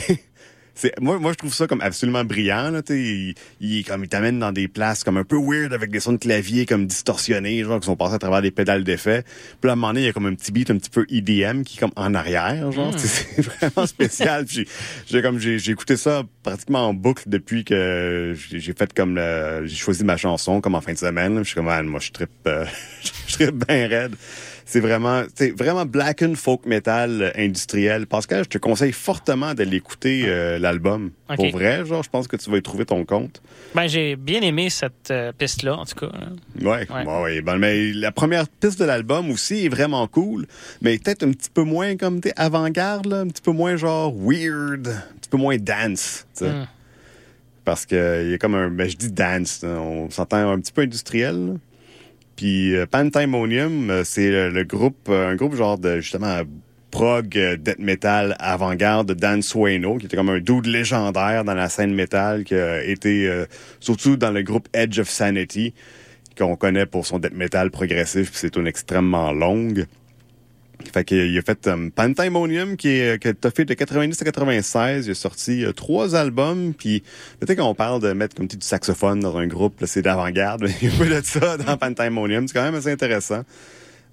moi, moi, je trouve ça comme absolument brillant. Là, il, il, comme, il t'amène dans des places comme un peu weird avec des sons de clavier comme distorsionnés, genre qui sont passés à travers des pédales d'effet. Puis à un moment donné, il y a comme un petit beat un petit peu EDM qui est comme en arrière, genre. Sais, C'est vraiment spécial. Puis j'ai, comme j'ai, j'ai écouté ça pratiquement en boucle depuis que j'ai, fait comme le, j'ai choisi ma chanson comme en fin de semaine. Je suis comme Man, moi je trippe euh, je trippe bien raide. C'est vraiment, c'est vraiment black and folk metal euh, industriel. Pascal, je te conseille fortement d'aller écouter euh, l'album. Pour vrai, genre, je pense que tu vas y trouver ton compte. Ben, j'ai bien aimé cette euh, piste-là, en tout cas. là. Ouais, Ouais. bon, mais la première piste de l'album aussi est vraiment cool, mais peut-être un petit peu moins comme t'es avant-garde, un petit peu moins genre weird, un petit peu moins dance, tu sais. Mm. Parce que il y a comme un, ben je dis dance, on s'entend un petit peu industriel. là. Puis euh, euh, c'est le, groupe, euh, un groupe genre de justement prog euh, death metal avant-garde de Dan Sueno, qui était comme un dude légendaire dans la scène metal, qui a été surtout dans le groupe Edge of Sanity, qu'on connaît pour son death metal progressif, puis c'est une extrêmement longue. Fait qu'il a fait um, Panthymonium qui est qui a fait de 90 à 96. Il a sorti euh, trois albums. Puis peut-être qu'on parle de mettre comme du saxophone dans un groupe, là, c'est d'avant-garde. Il y a de ça dans Panthymonium. C'est quand même assez intéressant.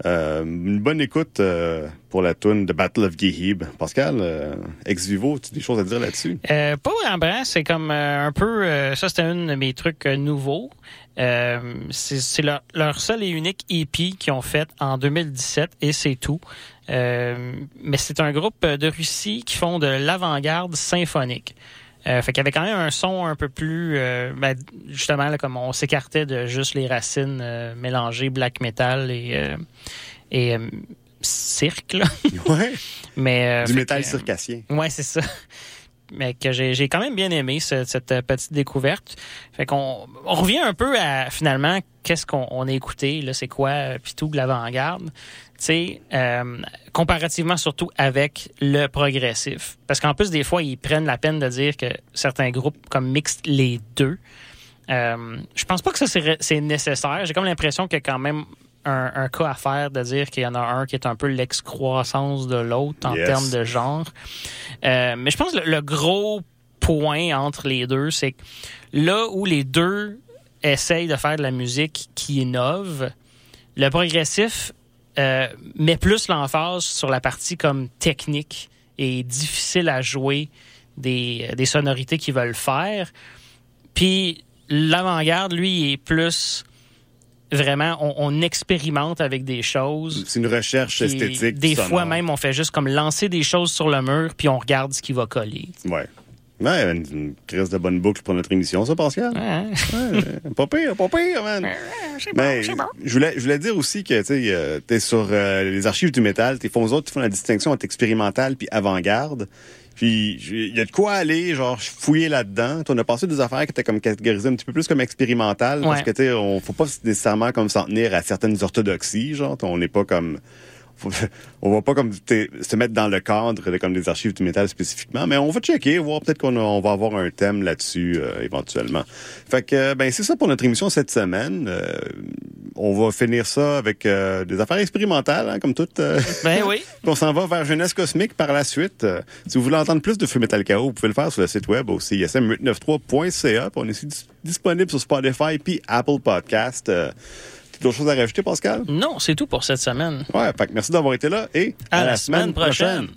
Euh, une bonne écoute euh, pour la tune de Battle of Gehib. Pascal, euh, ex vivo, tu as des choses à dire là-dessus? Euh, pas vraiment, c'est comme euh, un peu. euh, ça, c'était un de mes trucs euh, nouveaux. Euh, c'est leur, leur seul et unique EP qu'ils ont fait en 2017 et c'est tout. Euh, mais c'est un groupe de Russie qui font de l'avant-garde symphonique. Euh, fait qu'il y avait quand même un son un peu plus, euh, ben, justement, là, comme on s'écartait de juste les racines euh, mélangées black metal et, et cirque. là. Ouais. Mais, du métal circassien. Ouais, c'est ça. Mais que j'ai quand même bien aimé ce- cette euh, petite découverte. Fait qu'on on revient un peu à finalement qu'est-ce qu'on on a écouté, là, c'est quoi, euh, puis tout de l'avant-garde. Tu sais, euh, comparativement surtout avec le progressif. Parce qu'en plus, des fois, ils prennent la peine de dire que certains groupes comme mixent les deux. Je pense pas que ça c'est nécessaire. J'ai comme l'impression a quand même un, un cas à faire de dire qu'il y en a un qui est un peu l'excroissance de l'autre en Yes. termes de genre. Euh, mais je pense que le, le gros point entre les deux, c'est que là où les deux essayent de faire de la musique qui innove, le progressif euh, met plus l'emphase sur la partie comme technique et difficile à jouer des, des sonorités qu'ils veulent faire. Puis l'avant-garde, lui, est plus vraiment, on, on expérimente avec des choses. C'est une recherche esthétique. Des sonore. fois même, on fait juste comme lancer des choses sur le mur, puis on regarde ce qui va coller. Ouais. Ouais, une, une crise de bonne boucle pour notre émission, ça, Pascal? Ouais. Ouais, pas pire, pas pire, man. C'est Mais bon, c'est bon. je voulais, je voulais dire aussi que tu sais, euh, t'es sur euh, les archives du métal, t'es font autres, ils font la distinction entre expérimental puis avant-garde. Puis il y a de quoi aller, genre fouiller là-dedans. On a passé des affaires qui étaient comme catégorisées un petit peu plus comme expérimentales parce Ouais. que tu sais, on faut pas nécessairement comme s'en tenir à certaines orthodoxies, genre on n'est pas comme on va pas comme se mettre dans le cadre comme des archives du métal spécifiquement, mais on va checker, voir peut-être qu'on on va avoir un thème là-dessus euh, éventuellement. Fait que euh, ben c'est ça pour notre émission cette semaine. Euh, on va finir ça avec euh, des affaires expérimentales, hein, comme toutes. Ben oui. on s'en va vers Jeunesse Cosmique par la suite. Si vous voulez entendre plus de Feu Metal Chaos, vous pouvez le faire sur le site web au CISM893.ca. Puis On est aussi dis- disponible sur Spotify puis Apple Podcast. D'autres choses à rajouter, Pascal? Non, c'est tout pour cette semaine. Ouais, fait que merci d'avoir été là et À, la, semaine prochaine.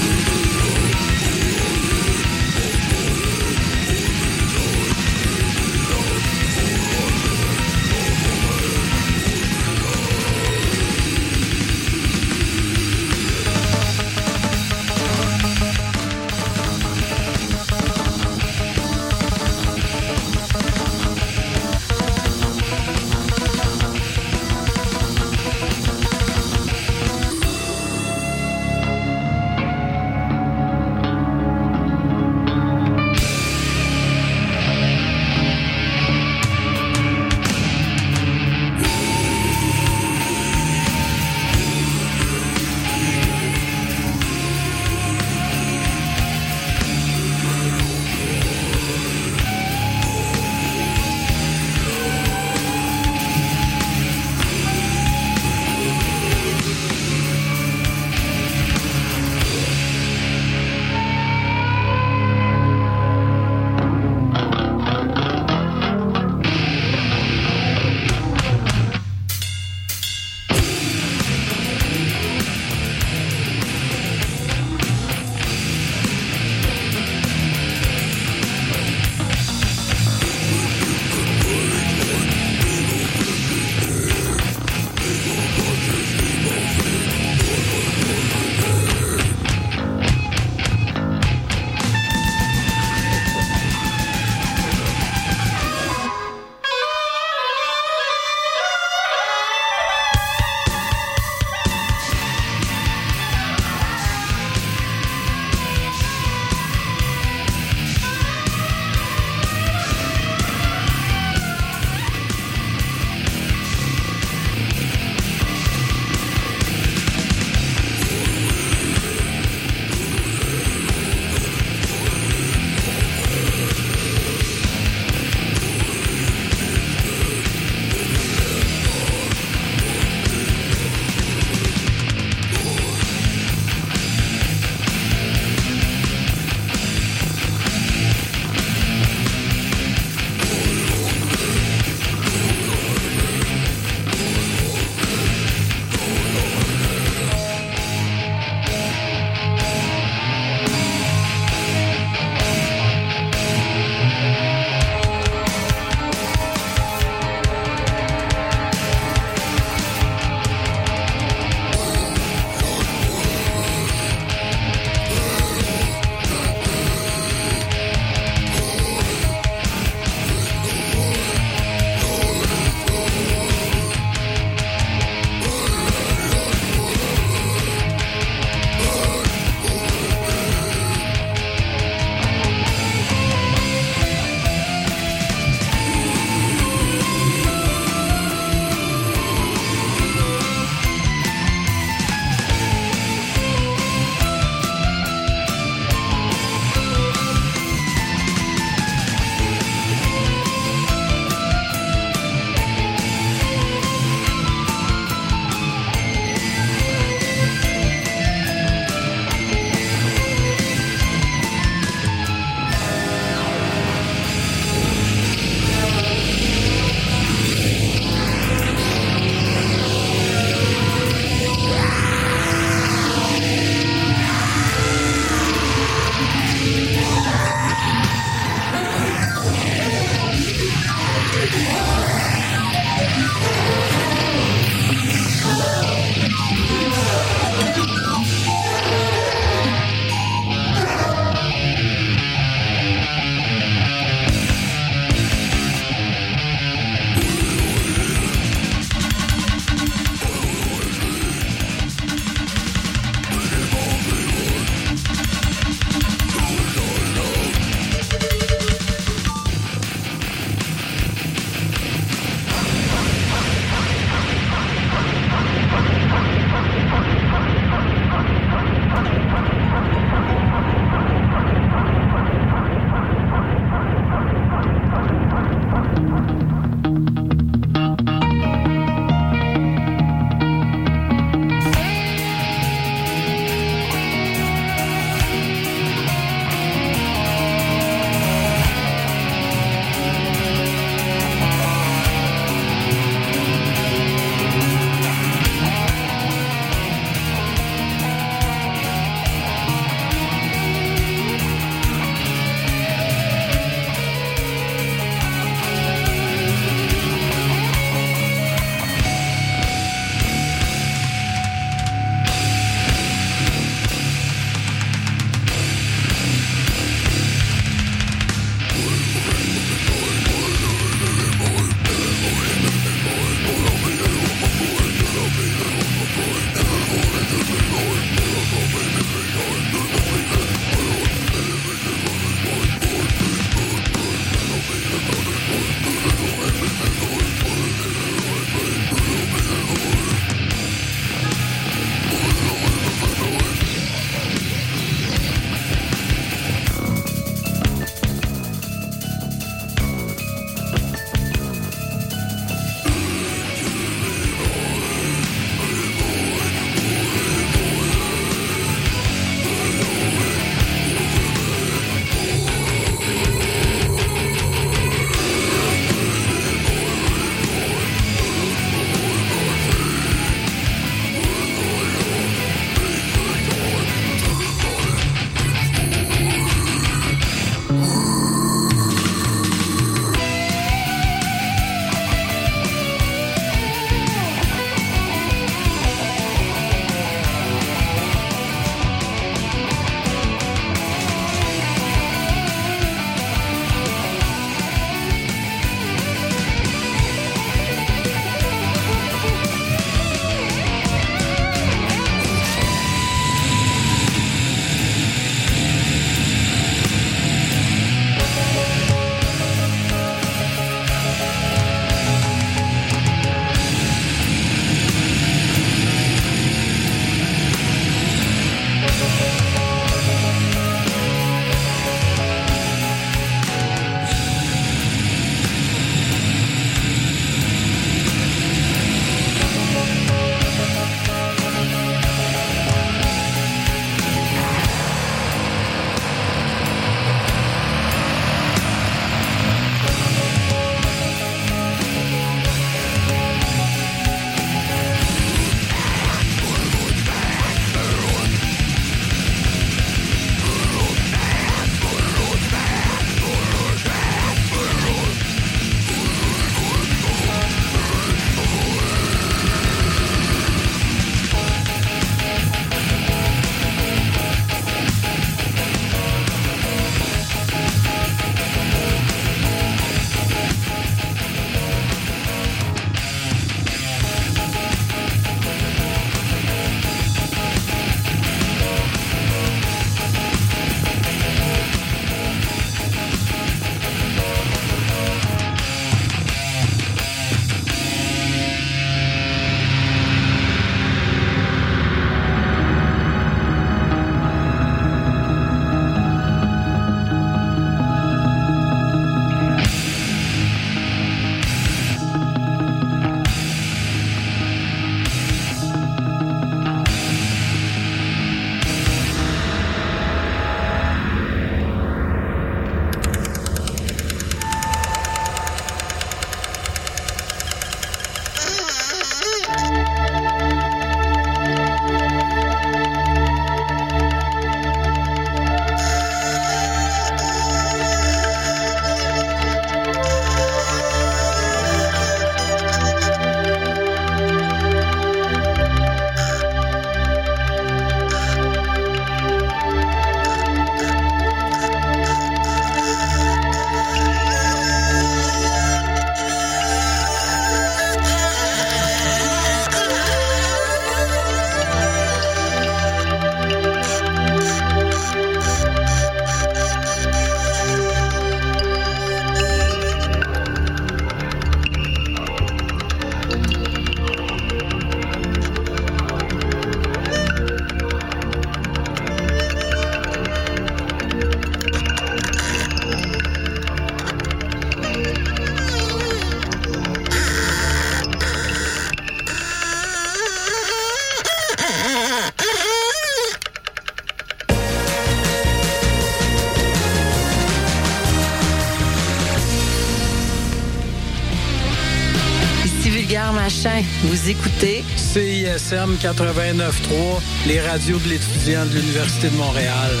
Vous écoutez CISM 89.3, les radios de l'étudiant de l'Université de Montréal.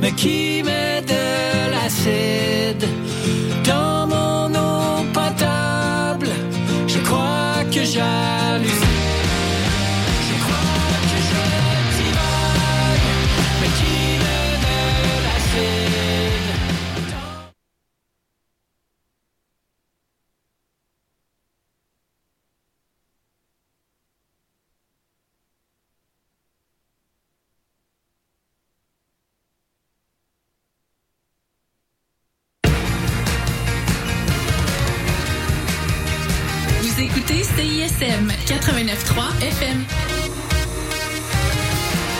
Mais qui met